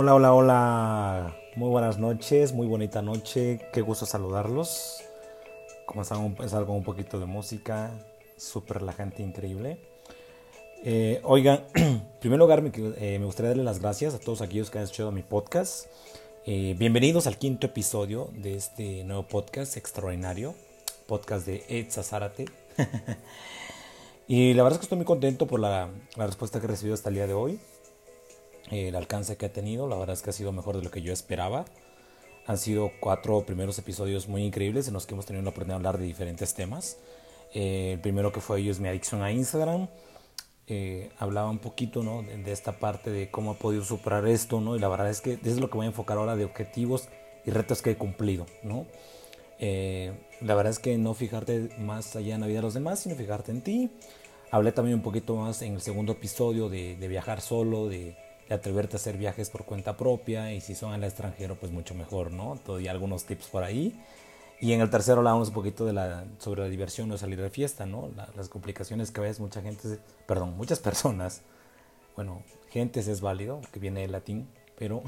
Hola, hola, hola. Muy buenas noches, muy bonita noche. Qué gusto saludarlos. Comenzamos a empezar un poquito de música. Súper relajante, increíble. Eh, oigan, en primer lugar me, eh, me, gustaría darle las gracias a todos aquellos que han escuchado mi podcast. Eh, bienvenidos al quinto episodio de este nuevo podcast extraordinario. Podcast de Ed Zárate. y la verdad es que estoy muy contento por la, la respuesta que he recibido hasta el día de hoy el alcance que ha tenido. La verdad es que ha sido mejor de lo que yo esperaba. Han sido cuatro primeros episodios muy increíbles en los que hemos tenido la oportunidad de hablar de diferentes temas. Eh, el primero que fue ellos mi adicción a Instagram. Eh, hablaba un poquito ¿no? de, esta parte de cómo he podido superar esto. ¿no? Y la verdad es que es lo que voy a enfocar ahora de objetivos y retos que he cumplido. ¿no? Eh, la verdad es que no fijarte más allá en la vida de los demás, sino fijarte en ti. Hablé también un poquito más en el segundo episodio de, de viajar solo, de de atreverte a hacer viajes por cuenta propia y si son al extranjero pues mucho mejor, ¿no? Todavía algunos tips por ahí. Y en el tercero hablamos un poquito de la, sobre la diversión o salir de fiesta, ¿no? las complicaciones que a veces mucha gente, perdón, muchas personas, bueno, gentes es válido, que viene del latín, pero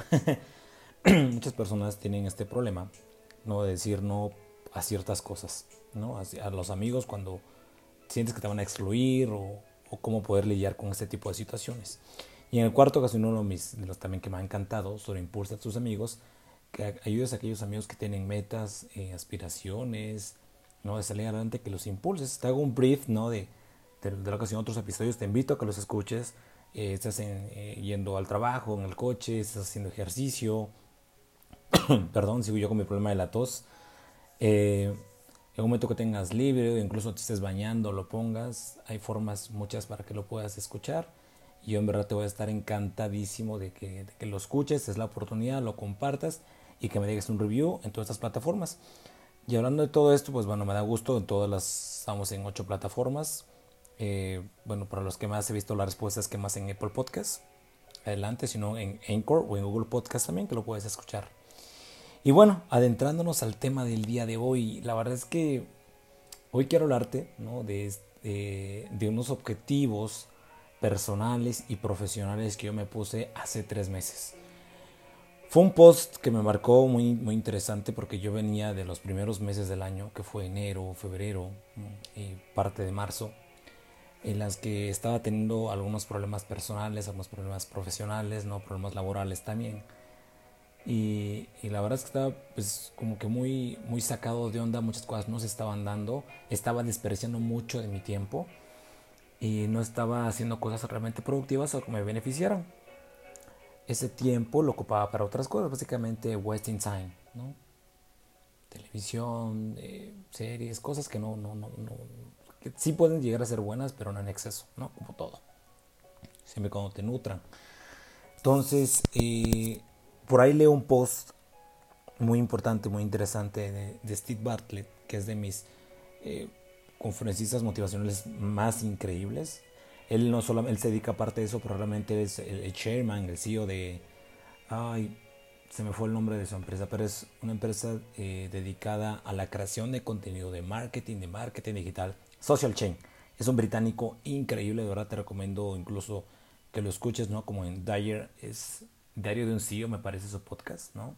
muchas personas tienen este problema, ¿no? De decir no a ciertas cosas, ¿no? A, los amigos cuando sientes que te van a excluir o, o cómo poder lidiar con este tipo de situaciones. Y en el cuarto caso, uno de, de los también que me ha encantado, sobre impulsa a tus amigos, que ayudes a aquellos amigos que tienen metas, eh, aspiraciones, ¿no? de salir adelante, que los impulses. Te hago un brief ¿no? de, de, de la ocasión otros episodios, te invito a que los escuches. Eh, estás eh, yendo al trabajo, en el coche, estás haciendo ejercicio. Perdón, sigo yo con mi problema de la tos. en un momento que tengas libre, incluso te estés bañando, lo pongas. Hay formas muchas para que lo puedas escuchar. Yo en verdad te voy a estar encantadísimo de que, que lo escuches, es la oportunidad, lo compartas y que me dejes un review en todas estas plataformas. Y hablando de todo esto, pues bueno, me da gusto, en todas las, estamos en ocho plataformas. Eh, bueno, para los que más he visto las respuestas que más en Apple Podcast, adelante, sino en Anchor o en Google Podcast también, que lo puedes escuchar. Y bueno, adentrándonos al tema del día de hoy, la verdad es que hoy quiero hablarte ¿no? de, de, de unos objetivos personales y profesionales que yo me puse hace tres meses. Fue un post que me marcó muy, muy interesante porque yo venía de los primeros meses del año, que fue enero, febrero y parte de marzo, en las que estaba teniendo algunos problemas personales, algunos problemas profesionales, no problemas laborales también. Y, y, la verdad es que estaba pues como que muy, muy sacado de onda, muchas cosas no se estaban dando, estaba desperdiciando mucho de mi tiempo y no estaba haciendo cosas realmente productivas o que me beneficiaran. Ese tiempo lo ocupaba para otras cosas, básicamente wasting time, ¿no? Televisión, eh, series, cosas que no, no, no, no, que sí pueden llegar a ser buenas, pero no en exceso, ¿no? Como todo. Siempre cuando te nutran. Entonces, eh, por ahí leo un post muy importante, muy interesante de, Steve Bartlett, que es de mis eh, conferencistas motivacionales más increíbles. Él no solo él se dedica aparte de eso, pero realmente es el, chairman, el CEO de... Ay, se me fue el nombre de su empresa, pero es una empresa eh, dedicada a la creación de contenido de marketing, de marketing digital, Social Chain. Es un británico increíble, de verdad te recomiendo incluso que lo escuches, ¿no? Como en Dyer, es Diario de un CEO, me parece su podcast, ¿no?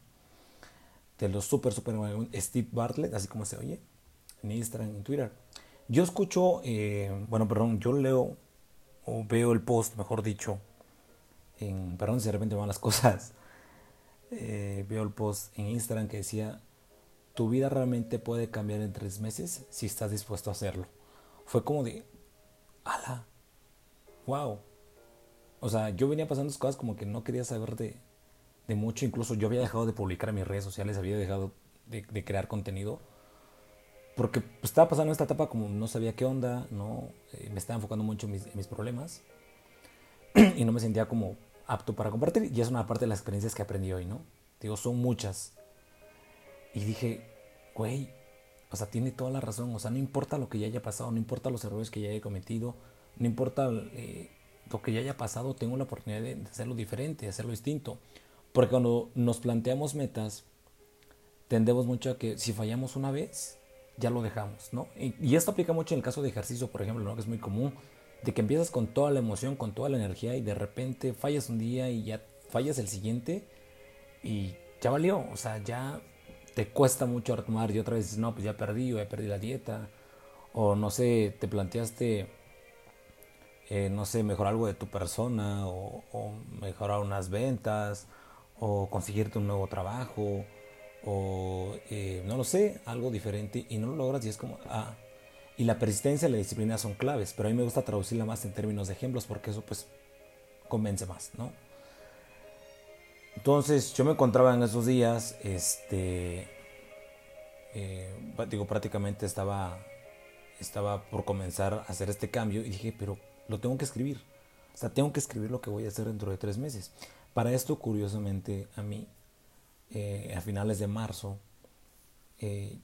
De los súper, súper Steve Bartlett, así como se oye, en Instagram, en Twitter. Yo escucho, eh, bueno, perdón, yo leo o veo el post, mejor dicho, en, perdón si de repente van las cosas, eh, veo el post en Instagram que decía, tu vida realmente puede cambiar en tres meses si estás dispuesto a hacerlo. Fue como de, ala, wow. O sea, yo venía pasando cosas como que no quería saber de, de mucho, incluso yo había dejado de publicar en mis redes sociales, había dejado de, de crear contenido porque pues, estaba pasando esta etapa como no sabía qué onda, no eh, me estaba enfocando mucho en mis, problemas y no me sentía como apto para compartir. Y es una parte de las experiencias que aprendí hoy, ¿no? Digo, son muchas. Y dije, güey, o sea, tiene toda la razón. O sea, no importa lo que ya haya pasado, no importa los errores que ya haya cometido, no importa eh, lo que ya haya pasado, tengo la oportunidad de hacerlo diferente, de hacerlo distinto. Porque cuando nos planteamos metas, tendemos mucho a que si fallamos una vez, ya lo dejamos, ¿no? Y, esto aplica mucho en el caso de ejercicio, por ejemplo, ¿no? Que es muy común, de que empiezas con toda la emoción, con toda la energía y de repente fallas un día y ya fallas el siguiente y ya valió, o sea, ya te cuesta mucho retomar y otra vez dices, no, pues ya perdí o ya perdí la dieta, o no sé, te planteaste, eh, no sé, mejorar algo de tu persona, o, o, mejorar unas ventas, o conseguirte un nuevo trabajo, o eh, no lo sé, algo diferente, y no lo logras y es como, ah, y la persistencia y la disciplina son claves, pero a mí me gusta traducirla más en términos de ejemplos porque eso pues convence más, ¿no? Entonces yo me encontraba en esos días, este, eh, digo, prácticamente estaba, estaba por comenzar a hacer este cambio y dije, pero lo tengo que escribir. O sea, tengo que escribir lo que voy a hacer dentro de tres meses. Para esto, curiosamente, a mí, eh, a finales de marzo, eh,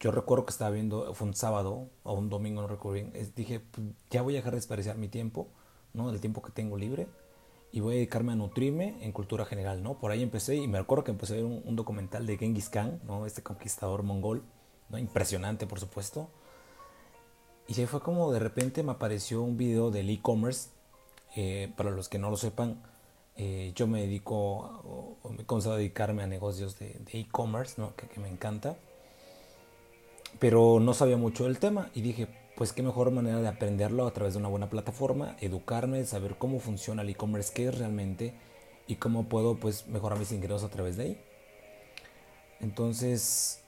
yo recuerdo que estaba viendo, fue un sábado o un domingo, no recuerdo bien, dije, pues, ya voy a dejar de desperdiciar mi tiempo, ¿no? El tiempo que tengo libre y voy a dedicarme a nutrirme en cultura general, ¿no? Por ahí empecé y me acuerdo que empecé a ver un, documental de Genghis Khan, ¿no? Este conquistador mongol, ¿no? Impresionante, por supuesto. Y ahí fue como de repente me apareció un video del e-commerce. Eh, para los que no lo sepan, eh, yo me dedico, o, me concedo dedicarme a negocios de e-commerce, ¿no? Que, me encanta. Pero no sabía mucho del tema y dije, pues qué mejor manera de aprenderlo a través de una buena plataforma, educarme, saber cómo funciona el e-commerce, qué es realmente y cómo puedo pues mejorar mis ingresos a través de ahí. Entonces,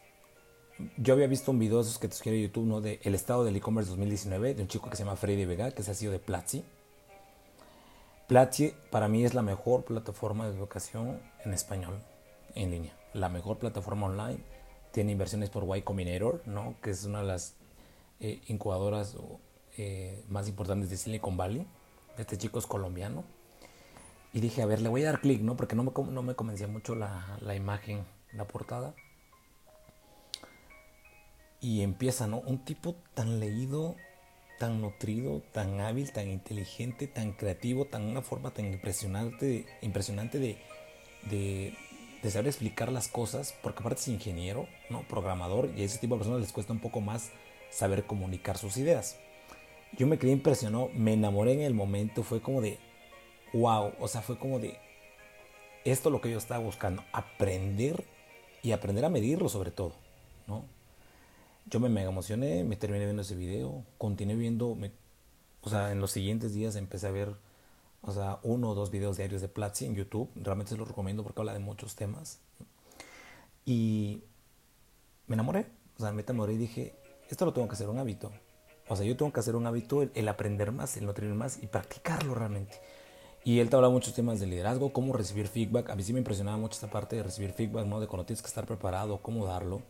yo había visto un video esos que te sugiere YouTube, ¿no? De el estado del e-commerce 2019 de un chico que se llama Freddy Vega, que se ha sido de Platzi. Platzi para mí es la mejor plataforma de educación en español en línea, la mejor plataforma online. Tiene inversiones por Y Combinator, ¿no? Que es una de las eh, incubadoras eh, más importantes de Silicon Valley. Este chico es colombiano. Y dije, a ver, le voy a dar clic, ¿no? Porque no me, no me convencía mucho la, la imagen, la portada. Y empieza, ¿no? Un tipo tan leído, tan nutrido, tan hábil, tan inteligente, tan creativo, tan una forma tan impresionante, impresionante de, de, de, saber explicar las cosas, porque aparte es ingeniero, ¿no? Programador, y a ese tipo de personas les cuesta un poco más saber comunicar sus ideas. Yo me quedé impresionado, me enamoré en el momento, fue como de, wow, o sea, fue como de, esto es lo que yo estaba buscando, aprender y aprender a medirlo sobre todo, ¿no? Yo me mega emocioné, me terminé viendo ese video, continué viendo, me, o sea, en los siguientes días empecé a ver, o sea, uno o dos videos diarios de Platzi en YouTube, realmente se los recomiendo porque habla de muchos temas. Y me enamoré, o sea, me enamoré y dije, esto lo tengo que hacer un hábito. O sea, yo tengo que hacer un hábito el, aprender más, el nutrir más y practicarlo realmente. Y él te habla muchos temas de liderazgo, cómo recibir feedback. A mí sí me impresionaba mucho esta parte de recibir feedback, ¿no? De cuando tienes que estar preparado, cómo darlo.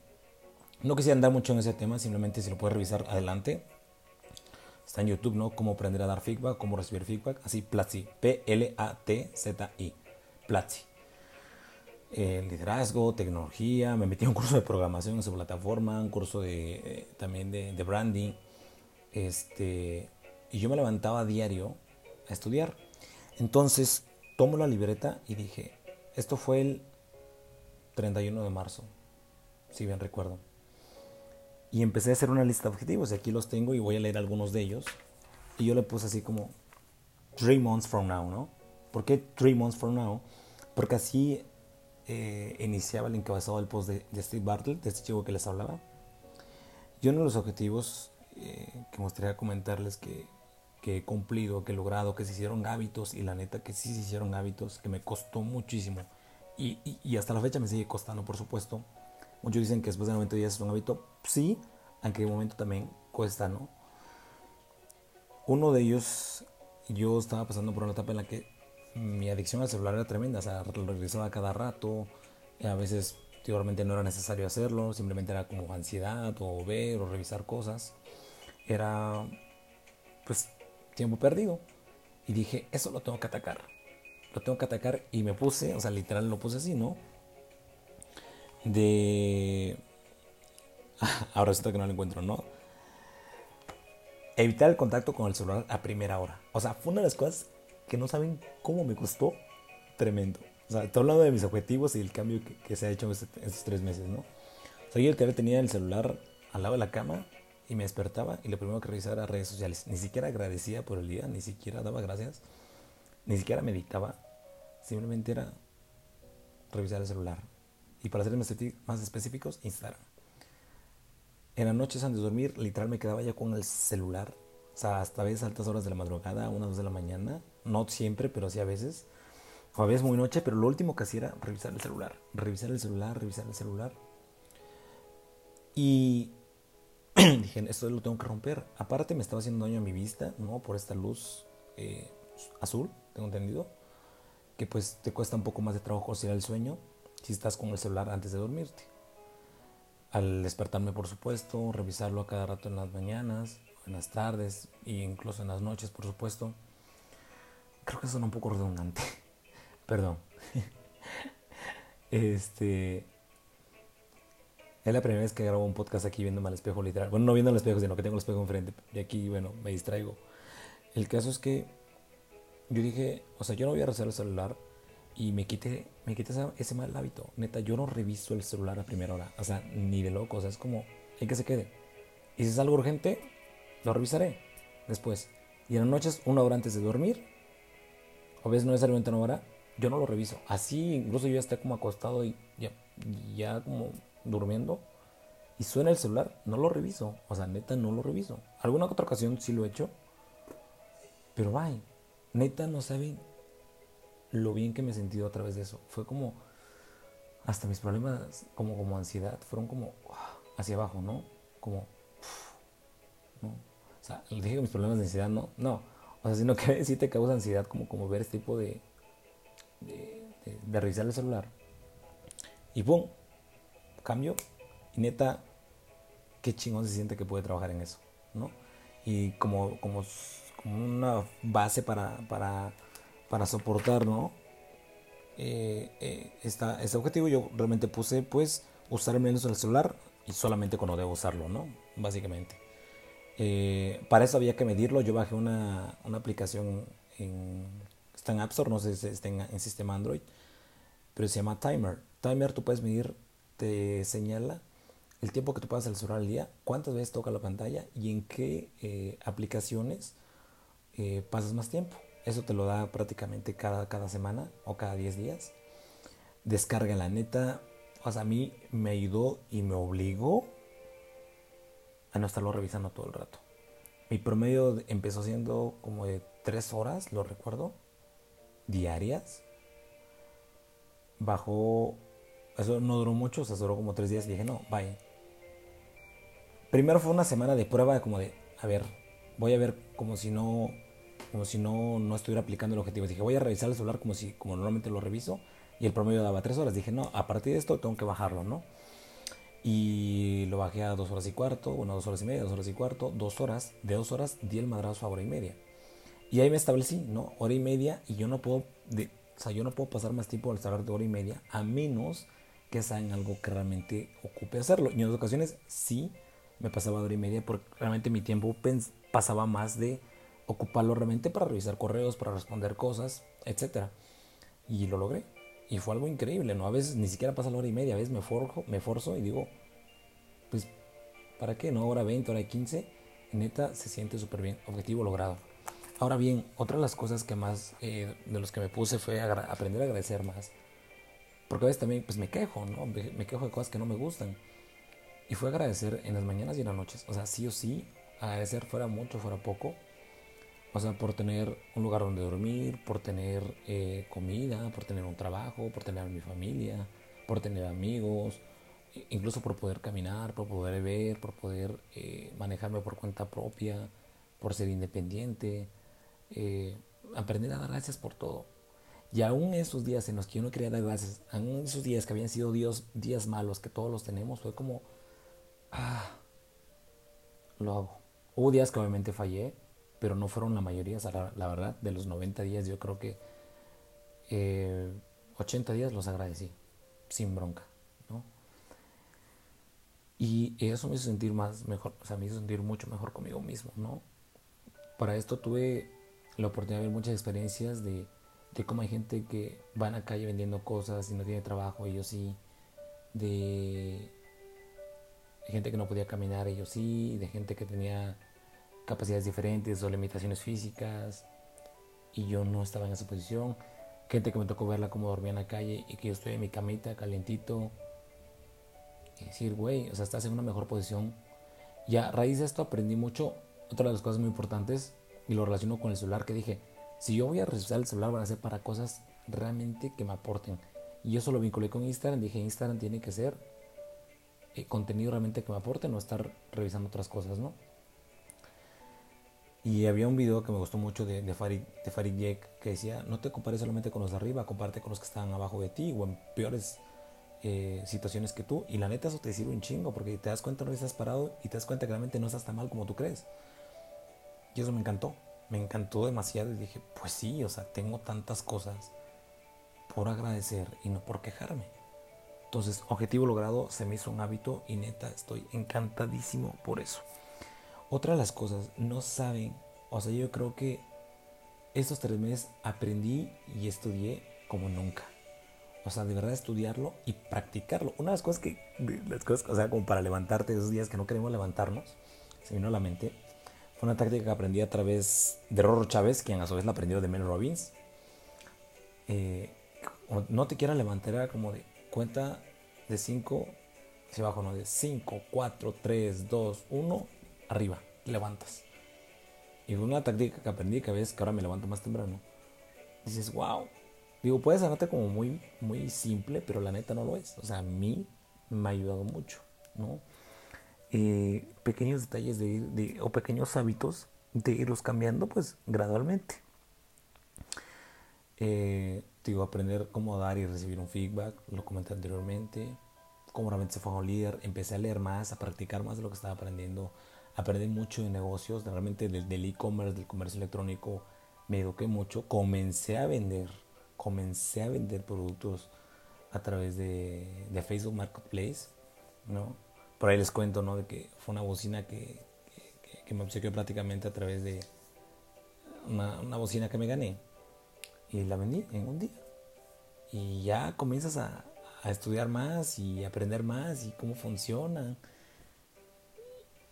No quisiera andar mucho en ese tema, simplemente si lo puedes revisar adelante. Está en YouTube, ¿no? Cómo aprender a dar feedback, cómo recibir feedback. Así, Platzi. P-L-A-T-Z-I. Platzi. Eh, liderazgo, tecnología, me metí en un curso de programación en su plataforma, un curso de, eh, también de, de, branding, este, y yo me levantaba a diario a estudiar. Entonces tomo la libreta y dije, esto fue el 31 de marzo, si bien recuerdo. Y empecé a hacer una lista de objetivos, y aquí los tengo y voy a leer algunos de ellos. Y yo le puse así como, three months from now, ¿no? ¿Por qué three months from now? Porque así eh, iniciaba el encabezado del post de, Steve Bartlett, de este chico que les hablaba. Y uno de los objetivos eh, que me gustaría comentarles que, que, he cumplido, que he logrado, que se hicieron hábitos, y la neta que sí se hicieron hábitos, que me costó muchísimo. Y, y, hasta la fecha me sigue costando, por supuesto. Muchos dicen que después de 90 días es un hábito. Sí, aunque de momento también cuesta, ¿no? Uno de ellos, yo estaba pasando por una etapa en la que mi adicción al celular era tremenda, o sea, regresaba cada rato, a veces igualmente no era necesario hacerlo, simplemente era como ansiedad o ver o revisar cosas. Era pues tiempo perdido. Y dije, eso lo tengo que atacar. Lo tengo que atacar y me puse, o sea, literal lo puse así, ¿no? De... Ahora resulta que no lo encuentro, ¿no? Evitar el contacto con el celular a primera hora. O sea, fue una de las cosas que no saben cómo me costó tremendo. O sea, estoy hablando de mis objetivos y el cambio que, se ha hecho en este, estos tres meses, ¿no? O sea, yo el que tenía el celular al lado de la cama y me despertaba y lo primero que revisaba era redes sociales. Ni siquiera agradecía por el día, ni siquiera daba gracias, ni siquiera meditaba. Simplemente era revisar el celular. Y para ser más específicos, Instagram. En las noches antes de dormir, literal me quedaba ya con el celular. O sea, hasta a veces altas horas de la madrugada, una, dos de la mañana. No siempre, pero sí a veces. O a veces muy noche, pero lo último que hacía era revisar el celular. Revisar el celular, revisar el celular. Y dije, esto lo tengo que romper. Aparte me estaba haciendo daño a mi vista, ¿no? Por esta luz eh, azul, tengo entendido. Que pues te cuesta un poco más de trabajo conciliar el sueño si estás con el celular antes de dormirte. Al despertarme, por supuesto, revisarlo a cada rato en las mañanas, en las tardes e incluso en las noches, por supuesto. Creo que suena un poco redundante. Perdón. este es la primera vez que grabo un podcast aquí viéndome al espejo, literal. Bueno, no viendo al espejo, sino que tengo el espejo enfrente. Y aquí, bueno, me distraigo. El caso es que yo dije, o sea, yo no voy a rezar el celular y me quité, me quité ese, mal hábito. Neta, yo no reviso el celular a primera hora. O sea, ni de loco. O sea, es como, hay que se quede. Y si es algo urgente, lo revisaré después. Y en las noches, una hora antes de dormir, o ves no necesariamente una hora, yo no lo reviso. Así, incluso yo ya estoy como acostado y ya, ya como durmiendo y suena el celular, no lo reviso. O sea, neta, no lo reviso. Alguna otra ocasión sí lo he hecho. Pero vaya, neta, no saben lo bien que me he sentido a través de eso. Fue como, hasta mis problemas como, como ansiedad, fueron como hacia abajo, ¿no? Como. O sea, dije que mis problemas de ansiedad, no, no. O sea, sino que sí te causa ansiedad como, como ver este tipo de, de, de revisar el celular. Y ¡pum! cambio. Y neta, qué chingón se siente que puede trabajar en eso, ¿no? Y como, como, como una base para, para, para soportar, ¿no? Eh, eh, este objetivo yo realmente puse, pues, usar menos el celular y solamente cuando debo usarlo, ¿no? Básicamente. Eh, para eso había que medirlo. Yo bajé una, aplicación en, está en App Store, no sé si está en, sistema Android, pero se llama Timer. Timer tú puedes medir te señala el tiempo que tú pasas el celular al día, cuántas veces toca la pantalla y en qué eh, aplicaciones pasas más tiempo. Eso te lo da prácticamente cada, cada semana o cada 10 días. Descarga la neta. O sea, a mí me ayudó y me obligó a no estarlo revisando todo el rato. Mi promedio empezó siendo como de 3 horas, lo recuerdo, diarias. Bajó eso no duró mucho, o sea, duró como tres días y dije, no, vaya. Primero fue una semana de prueba, como de, a ver, voy a ver como si no, como si no, no estuviera aplicando el objetivo. Dije, voy a revisar el celular como si, como normalmente lo reviso, y el promedio daba tres horas. Dije, no, a partir de esto tengo que bajarlo, ¿no? Y lo bajé a dos horas y cuarto, una dos horas y media, dos horas y cuarto, dos horas. De dos horas di el madrazo a hora y media. Y ahí me establecí, ¿no? Hora y media, y yo no puedo, de, o sea, yo no puedo pasar más tiempo al celular de hora y media, a menos que en algo que realmente ocupe hacerlo. Y en otras ocasiones sí me pasaba hora y media porque realmente mi tiempo pasaba más de ocuparlo realmente para revisar correos, para responder cosas, etc. Y lo logré. Y fue algo increíble, ¿no? A veces ni siquiera pasa la hora y media, a veces me, forjo, me forzo y digo, pues, ¿para qué? ¿No? Hora 20, hora 15. neta, se siente súper bien. Objetivo logrado. Ahora bien, otra de las cosas que más eh, de los que me puse fue aprender a agradecer más. Porque a veces también pues me quejo, ¿no? Me quejo de cosas que no me gustan. Y fue agradecer en las mañanas y en las noches. O sea, sí o sí, agradecer fuera mucho, fuera poco. O sea, por tener un lugar donde dormir, por tener eh, comida, por tener un trabajo, por tener mi familia, por tener amigos, incluso por poder caminar, por poder ver, por poder eh, manejarme por cuenta propia, por ser independiente. Eh, aprender a dar gracias por todo. Y aún esos días en los que yo no quería dar gracias, aún esos días que habían sido Dios, días malos, que todos los tenemos, fue como, ah, lo hago. Hubo días que obviamente fallé, pero no fueron la mayoría, la, verdad, de los 90 días yo creo que 80 eh, días los agradecí, sin bronca, ¿no? Y eso me hizo sentir más mejor, o sea, me hizo sentir mucho mejor conmigo mismo, ¿no? Para esto tuve la oportunidad de ver muchas experiencias de de cómo hay gente que va en la calle vendiendo cosas y no tiene trabajo, ellos sí, de, gente que no podía caminar, ellos sí, de gente que tenía capacidades diferentes o limitaciones físicas y yo no estaba en esa posición. gente que me tocó verla como dormía en la calle y que yo estoy en mi camita calientito. Y decir, güey, o sea, estás en una mejor posición. Y a raíz de esto aprendí mucho. Otra de las cosas muy importantes, y lo relaciono con el celular, que dije, si yo voy a revisar el celular, van a ser para cosas realmente que me aporten. Y eso lo vinculé con Instagram. Dije, Instagram tiene que ser eh, contenido realmente que me aporte, no estar revisando otras cosas, ¿no? Y había un video que me gustó mucho de, Farid, de Farid Yek que decía, no te compares solamente con los de arriba, comparte con los que están abajo de ti o en peores eh, situaciones que tú. Y la neta eso te sirve un chingo porque te das cuenta no estás parado y te das cuenta que realmente no estás tan mal como tú crees. Y eso me encantó, me encantó demasiado y dije, pues sí, o sea, tengo tantas cosas por agradecer y no por quejarme. Entonces, objetivo logrado, se me hizo un hábito y neta, estoy encantadísimo por eso. Otra de las cosas, no saben, o sea, yo creo que estos tres meses aprendí y estudié como nunca. O sea, de verdad estudiarlo y practicarlo. Una de las cosas que, las cosas, o sea, como para levantarte esos días que no queremos levantarnos, se vino a la mente, fue una táctica que aprendí a través de Rorro Chávez, quien a su vez la aprendió de Mel Robbins. Eh, no te quieras levantar, como de cuenta de 5 hacia abajo, no, de 5, 4, 3, 2, 1, arriba, levantas. Y fue una táctica que aprendí que a veces que ahora me levanto más temprano. Dices, wow. Digo, puede sonarte como muy, muy simple, pero la neta no lo es. O sea, a mí me ha ayudado mucho, ¿no? Eh, pequeños detalles de, de, o pequeños hábitos de irlos cambiando, pues gradualmente. Eh, digo, aprender cómo dar y recibir un feedback, lo comenté anteriormente, cómo realmente se fue a un líder, empecé a leer más, a practicar más de lo que estaba aprendiendo, aprendí mucho de negocios, realmente del e-commerce, del comercio electrónico, me eduqué mucho, comencé a vender, comencé a vender productos a través de, de Facebook Marketplace, ¿no? Por ahí les cuento, ¿no? De que fue una bocina que, me obsequió prácticamente a través de una, bocina que me gané y la vendí en un día. Y ya comienzas a, a estudiar más y aprender más y cómo funciona.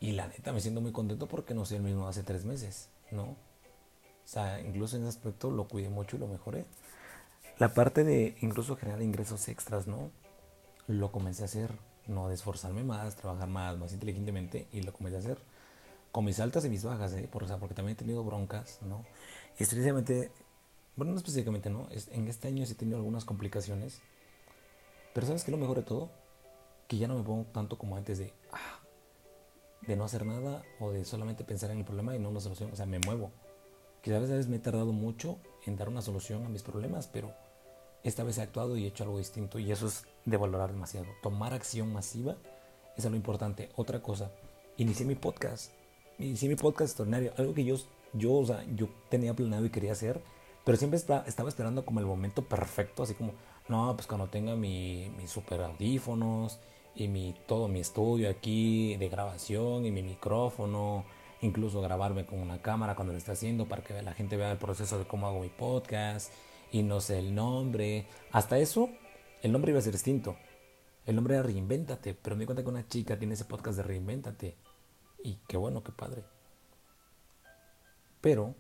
Y la neta me siento muy contento porque no soy el mismo hace tres meses, ¿no? O sea, incluso en ese aspecto lo cuidé mucho y lo mejoré. La parte de incluso generar ingresos extras, ¿no? Lo comencé a hacer, no de esforzarme más, trabajar más, más inteligentemente y lo comencé a hacer con mis altas y mis bajas, ¿eh? Por, o porque también he tenido broncas, ¿no? Y estrictamente bueno, no específicamente, ¿no? En este año sí he tenido algunas complicaciones. Pero ¿sabes qué lo mejor de todo? Que ya no me pongo tanto como antes de, ah, de no hacer nada o de solamente pensar en el problema y no una solución. O sea, me muevo. Quizás a veces me he tardado mucho en dar una solución a mis problemas, pero esta vez he actuado y he hecho algo distinto y eso es de valorar demasiado. Tomar acción masiva es lo importante. Otra cosa, inicié mi podcast. Inicié mi podcast extraordinario. Algo que yo, yo, o sea, yo tenía planeado y quería hacer pero siempre estaba esperando como el momento perfecto, así como, no, pues cuando tenga mi, mis super audífonos y mi, todo mi estudio aquí de grabación y mi micrófono, incluso grabarme con una cámara cuando lo esté haciendo para que la gente vea el proceso de cómo hago mi podcast y no sé el nombre. Hasta eso, el nombre iba a ser distinto. El nombre era Reinvéntate, pero me di cuenta que una chica tiene ese podcast de Reinvéntate. Y qué bueno, qué padre. Pero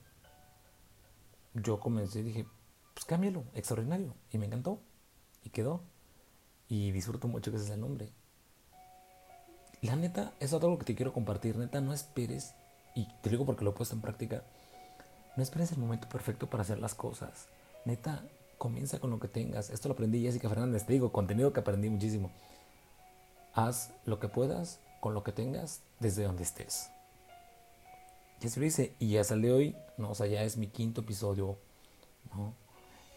yo comencé y dije, pues cámbialo, extraordinario. Y me encantó. Y quedó. Y disfruto mucho que ese es el nombre. La neta, es algo que te quiero compartir. Neta, no esperes, y te digo porque lo he puesto en práctica, no esperes el momento perfecto para hacer las cosas. Neta, comienza con lo que tengas. Esto lo aprendí Jessica Fernández, te digo, contenido que aprendí muchísimo. Haz lo que puedas con lo que tengas desde donde estés. Ya se lo hice y ya salió hoy, ¿no? O sea, ya es mi quinto episodio, ¿no?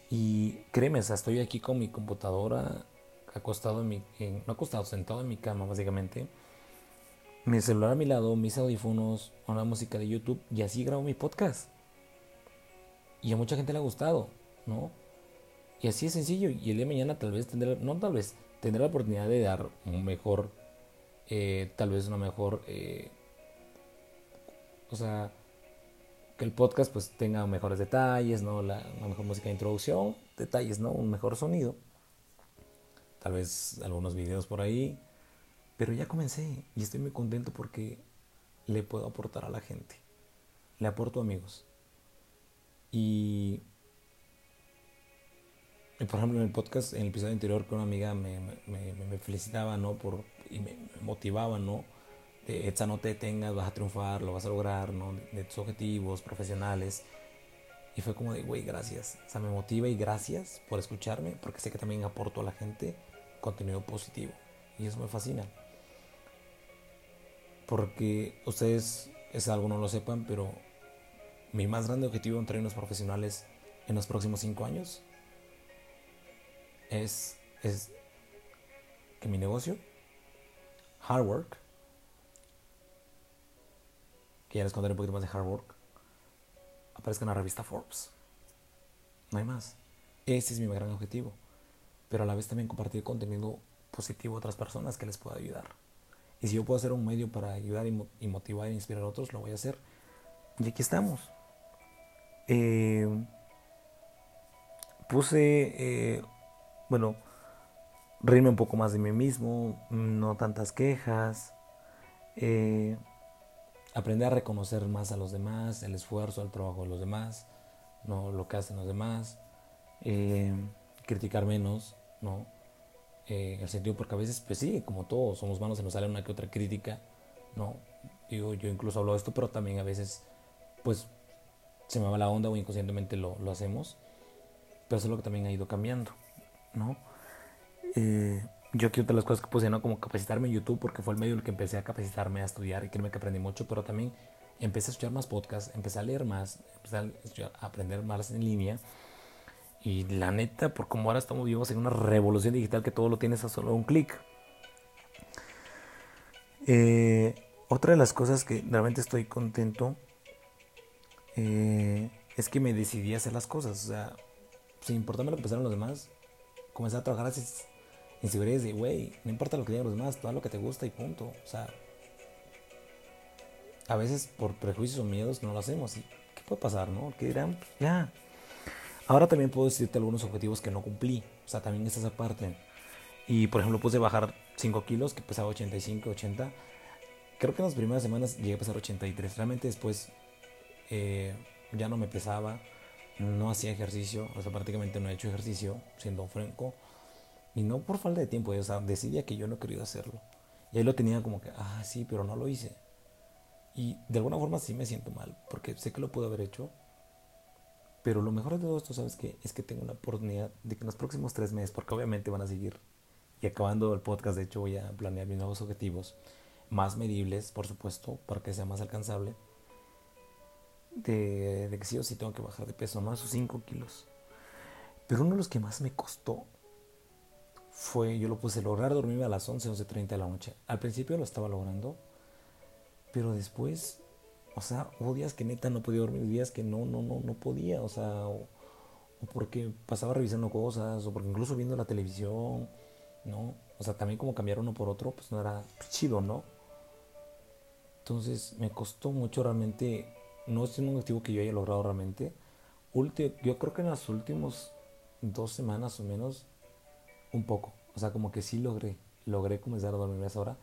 Y créeme, o sea, estoy aquí con mi computadora, acostado en mi, no acostado, sentado en mi cama, básicamente. Mi celular a mi lado, mis audífonos, una música de YouTube y así grabo mi podcast. Y a mucha gente le ha gustado, ¿no? Y así es sencillo. Y el día de mañana tal vez tendré, no tal vez, tendré la oportunidad de dar un mejor, eh, tal vez una mejor eh, o sea, que el podcast pues tenga mejores detalles, ¿no? La, una mejor música de introducción, detalles, ¿no? Un mejor sonido. Tal vez algunos videos por ahí. Pero ya comencé y estoy muy contento porque le puedo aportar a la gente. Le aporto amigos. Y por ejemplo, en el podcast, en el episodio anterior, que una amiga me, me, me felicitaba, ¿no? Por, y me motivaba, ¿no? De, Etza, no te detengas, vas a triunfar, lo vas a lograr, ¿no? De, tus objetivos profesionales. Y fue como de, güey, gracias. O sea, me motiva y gracias por escucharme, porque sé que también aporto a la gente contenido positivo. Y eso me fascina. Porque ustedes, es algo no lo sepan, pero mi más grande objetivo en términos profesionales en los próximos cinco años es, es que mi negocio, Hard Work, que ya les contaré un poquito más de Hard Work, aparezca en la revista Forbes. No hay más. Ese es mi gran objetivo. Pero a la vez también compartir contenido positivo a otras personas que les pueda ayudar. Y si yo puedo hacer un medio para ayudar y, motivar e inspirar a otros, lo voy a hacer. Y aquí estamos. Eh, puse eh, bueno, reírme un poco más de mí mismo, no tantas quejas, eh, aprender a reconocer más a los demás, el esfuerzo, el trabajo de los demás, no lo que hacen los demás, criticar menos, ¿no? Eh, el sentido, porque a veces, pues sí, como todos somos humanos, se nos sale una que otra crítica, ¿no? Digo, yo incluso hablo de esto, pero también a veces, pues, se me va la onda o inconscientemente lo, lo hacemos, pero eso es lo que también ha ido cambiando. ¿no? Eh, yo aquí otra de las cosas que puse, ¿no? Como capacitarme en YouTube, porque fue el medio en el que empecé a capacitarme, a estudiar, y créeme que aprendí mucho, pero también empecé a escuchar más podcasts, empecé a leer más, empecé a, aprender más en línea. Y la neta, por como ahora estamos vivos en una revolución digital que todo lo tienes a solo un clic. Eh, otra de las cosas que realmente estoy contento eh, es que me decidí a hacer las cosas. O sea, sin importarme lo que pensaron los demás, comenzar a trabajar esas inseguridades de, güey, no importa lo que digan los demás, todo lo que te gusta y punto. O sea, a veces por prejuicios o miedos no lo hacemos. ¿Y qué puede pasar, no? ¿Qué dirán? Pues, ya. Ahora también puedo decirte algunos objetivos que no cumplí. O sea, también está esa parte. Y por ejemplo, puse bajar 5 kilos, que pesaba 85, 80. Creo que en las primeras semanas llegué a pesar 83. Realmente después eh, ya no me pesaba no hacía ejercicio, o sea, prácticamente no he hecho ejercicio, siendo franco, y no por falta de tiempo, o sea, decidía que yo no quería hacerlo. Y ahí lo tenía como que, ah, sí, pero no lo hice. Y de alguna forma sí me siento mal, porque sé que lo puedo haber hecho, pero lo mejor de todo esto, ¿sabes qué? Es que tengo la oportunidad de que en los próximos tres meses, porque obviamente van a seguir, y acabando el podcast, de hecho, voy a planear mis nuevos objetivos, más medibles, por supuesto, para que sea más alcanzable de, que sí o sí tengo que bajar de peso, ¿no? Esos 5 kilos. Pero uno de los que más me costó fue, yo lo puse, lograr dormirme a las 11, 11.30 de la noche. Al principio lo estaba logrando, pero después, o sea, hubo días que neta no podía dormir, días que no, no, no, no podía, o sea, o, porque pasaba revisando cosas, o porque incluso viendo la televisión, ¿no? O sea, también como cambiar uno por otro, pues no era chido, ¿no? Entonces me costó mucho realmente no es un objetivo que yo haya logrado realmente. yo creo que en las últimas dos semanas o menos, un poco. O sea, como que sí logré, logré comenzar a dormir a esa hora.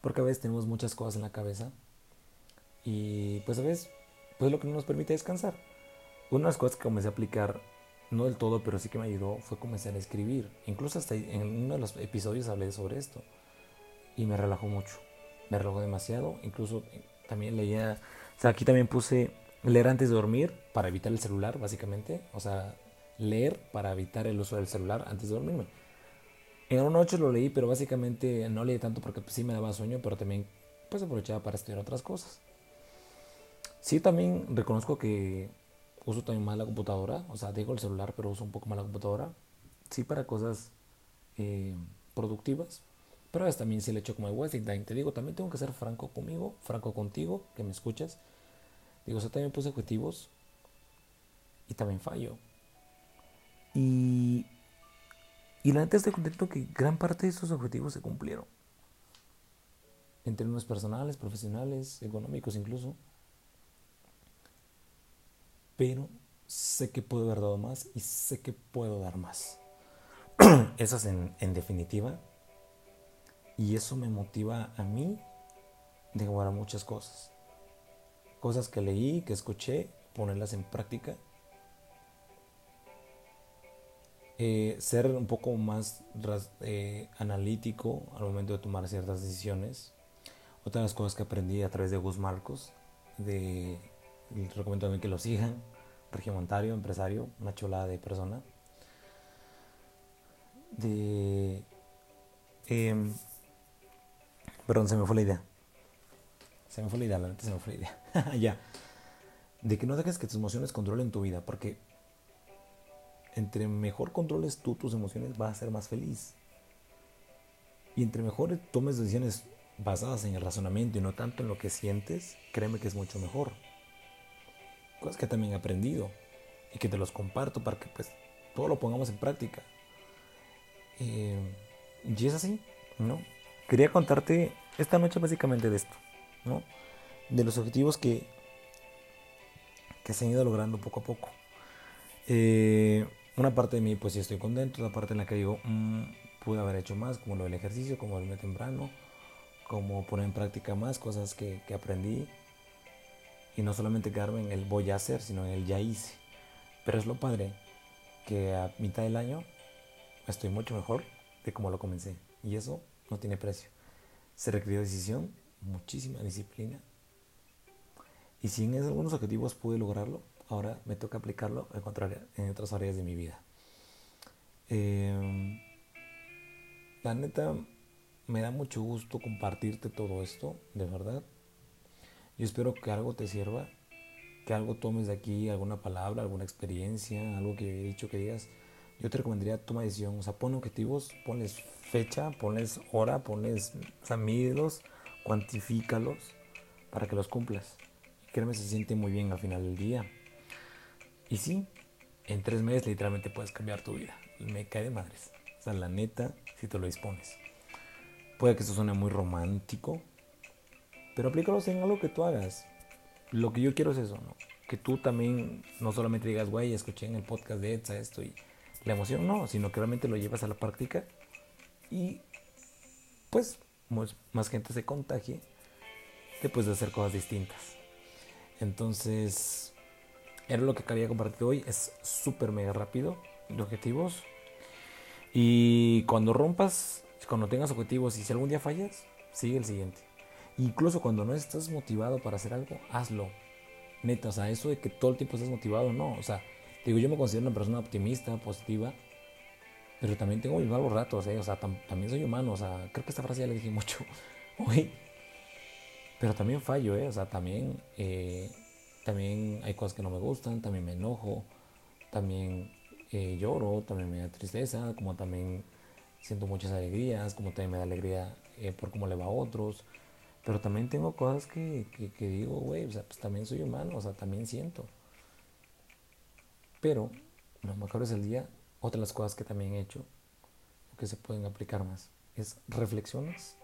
Porque a veces tenemos muchas cosas en la cabeza. Y pues a veces, pues lo que no nos permite descansar. Una de las cosas que comencé a aplicar, no del todo, pero sí que me ayudó, fue comenzar a escribir. Incluso hasta en uno de los episodios hablé sobre esto. Y me relajó mucho. Me relajó demasiado. Incluso también leía o sea, aquí también puse leer antes de dormir para evitar el celular, básicamente. O sea, leer para evitar el uso del celular antes de dormirme. En una noche lo leí, pero básicamente no leí tanto porque pues, sí me daba sueño, pero también pues aprovechaba para estudiar otras cosas. Sí, también reconozco que uso también más la computadora, o sea, dejo el celular, pero uso un poco más la computadora. Sí, para cosas eh, productivas, pero es también si le echo como de wasting. Te digo, también tengo que ser franco conmigo, franco contigo, que me escuchas. Digo, yo también puse objetivos y también fallo. Y, y la neta estoy contento que gran parte de esos objetivos se cumplieron. En términos personales, profesionales, económicos incluso. Pero sé que puedo haber dado más y sé que puedo dar más. Eso es en, definitiva y eso me motiva a mí de jugar muchas cosas. Cosas que leí, que escuché, ponerlas en práctica. eh, ser un poco más eh, analítico al momento de tomar ciertas decisiones. Otra de las cosas que aprendí a través de Gus Marcos, de, les recomiendo también que lo sigan, regiomontario, empresario, una chulada de persona. De... Em, perdón, se me fue la idea. Se me fue la idea, la neta se me fue la idea. ya. De que no dejes que tus emociones controlen tu vida, porque entre mejor controles tú tus emociones, vas a ser más feliz. Y entre mejor tomes decisiones basadas en el razonamiento y no tanto en lo que sientes, créeme que es mucho mejor. Cosas que también he aprendido y que te los comparto para que pues todo lo pongamos en práctica. Eh, y es así, ¿no? Quería contarte esta noche básicamente de esto, ¿no? De los objetivos que, que se han ido logrando poco a poco. Eh, una parte de mí pues sí estoy contento, otra parte en la que digo, mm, pude haber hecho más, como lo del ejercicio, como el temprano, como poner en práctica más cosas que, que aprendí y no solamente quedarme en el voy a hacer, sino en el ya hice. Pero es lo padre que a mitad del año estoy mucho mejor de como lo comencé y eso no tiene precio. Se requirió decisión, muchísima disciplina y si en algunos objetivos pude lograrlo, ahora me toca aplicarlo en otras áreas de mi vida. Em, la neta, me da mucho gusto compartirte todo esto, de verdad. Yo espero que algo te sirva, que algo tomes de aquí, alguna palabra, alguna experiencia, algo que he dicho que digas. Yo te recomendaría toma decisión, o sea, pon objetivos, ponles fecha, ponles hora, ponles, o sea, mídelos, cuantifícalos para que los cumplas. Créeme, se siente muy bien al final del día. Y sí, en tres meses literalmente puedes cambiar tu vida. Me cae de madres. O sea, la neta, si te lo dispones. Puede que esto suene muy romántico, pero aplícalos en algo que tú hagas. Lo que yo quiero es eso, ¿no? Que tú también no solamente digas, güey, escuché en el podcast de Etsa esto y la emoción, no, sino que realmente lo llevas a la práctica y pues más gente se contagie después de hacer cosas distintas. Entonces, era lo que quería compartir hoy. Es súper mega rápido de objetivos. Y cuando rompas, cuando tengas objetivos y si algún día fallas, sigue el siguiente. Incluso cuando no estás motivado para hacer algo, hazlo. Neta, o sea, eso de que todo el tiempo estás motivado, no. O sea, digo, yo me considero una persona optimista, positiva. Pero también tengo mis malos ratos, ¿eh? O sea, también soy humano. O sea, creo que esta frase ya la dije mucho hoy. Pero también fallo, ¿eh? O sea, también eh, también hay cosas que no me gustan, también me enojo, también eh, lloro, también me da tristeza, como también siento muchas alegrías, como también me da alegría eh, por cómo le va a otros. Pero también tengo cosas que, que, digo, güey, o sea, pues también soy humano, o sea, también siento. Pero, lo mejor es el día, otra de las cosas que también he hecho, que se pueden aplicar más, es reflexiones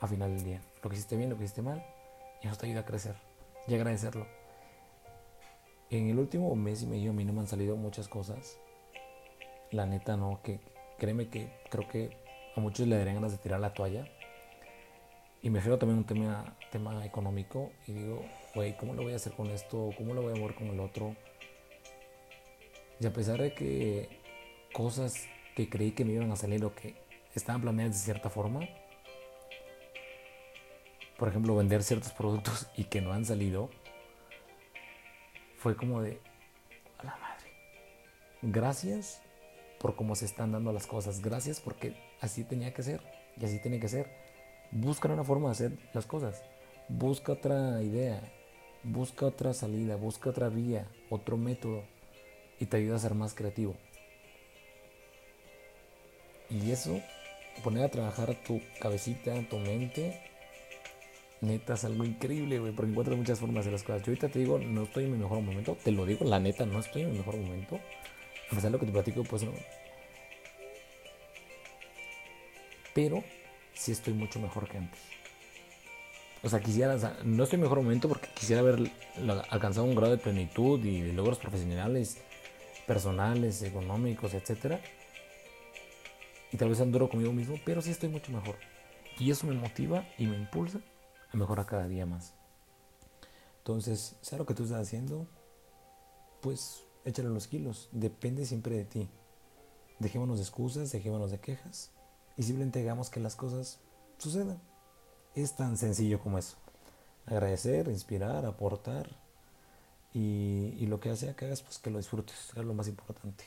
a final del día. Lo que hiciste bien, lo que hiciste mal, y eso te ayuda a crecer y agradecerlo. En el último mes y medio a mí no me han salido muchas cosas. La neta no, que créeme que creo que a muchos le darían ganas de tirar la toalla. Y me refiero también a un tema, tema económico y digo, güey, ¿cómo lo voy a hacer con esto? ¿Cómo lo voy a mover con el otro? Y a pesar de que cosas que creí que me iban a salir o que estaban planeadas de cierta forma, por ejemplo, vender ciertos productos y que no han salido, fue como de, a la madre, gracias por cómo se están dando las cosas, gracias porque así tenía que ser y así tiene que ser. Busca una forma de hacer las cosas, busca otra idea, busca otra salida, busca otra vía, otro método y te ayuda a ser más creativo. Y eso, poner a trabajar tu cabecita, tu mente, neta es algo increíble, güey, porque encuentras muchas formas de las cosas. Yo ahorita te digo, no estoy en mi mejor momento, te lo digo, la neta, no estoy en mi mejor momento. A pesar de lo que te platico, pues no. Pero sí estoy mucho mejor que antes. O sea, quisiera, o sea, no estoy en mejor momento porque quisiera haber alcanzado un grado de plenitud y de logros profesionales, personales, económicos, etc. Y tal vez duro conmigo mismo, pero sí estoy mucho mejor. Y eso me motiva y me impulsa mejora cada día más. Entonces, sea lo que tú estás haciendo, pues échale los kilos. Depende siempre de ti. Dejémonos de excusas, dejémonos de quejas y simplemente hagamos que las cosas sucedan. Es tan sencillo como eso. Agradecer, inspirar, aportar y, lo que sea que hagas, pues que lo disfrutes, es lo más importante.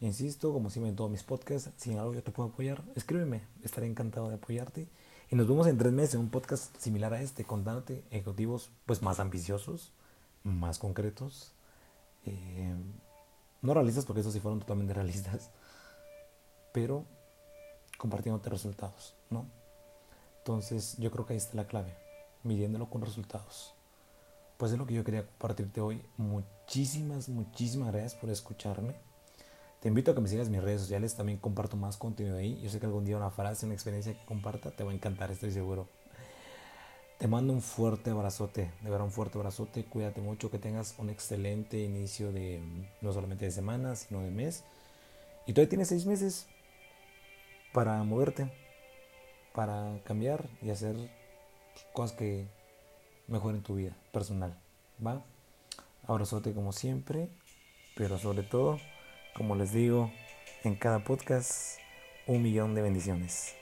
Insisto, como siempre en todos mis podcasts, si en algo yo te puedo apoyar, escríbeme, estaré encantado de apoyarte. Y nos vemos en tres meses en un podcast similar a este, contándote ejecutivos pues más ambiciosos, más concretos, eh, no realistas porque esos sí fueron totalmente realistas, pero compartiéndote resultados, ¿no? Entonces yo creo que ahí está la clave, midiéndolo con resultados. Pues es lo que yo quería compartirte hoy. Muchísimas, muchísimas gracias por escucharme. Te invito a que me sigas en mis redes sociales, también comparto más contenido ahí. Yo sé que algún día una frase, una experiencia que comparta te va a encantar, estoy seguro. Te mando un fuerte abrazote, de verdad un fuerte abrazote, cuídate mucho, que tengas un excelente inicio de no solamente de semana, sino de mes. Y todavía tienes seis meses para moverte, para cambiar y hacer cosas que mejoren tu vida personal, ¿va? Abrazote como siempre, pero sobre todo como les digo en cada podcast, un millón de bendiciones.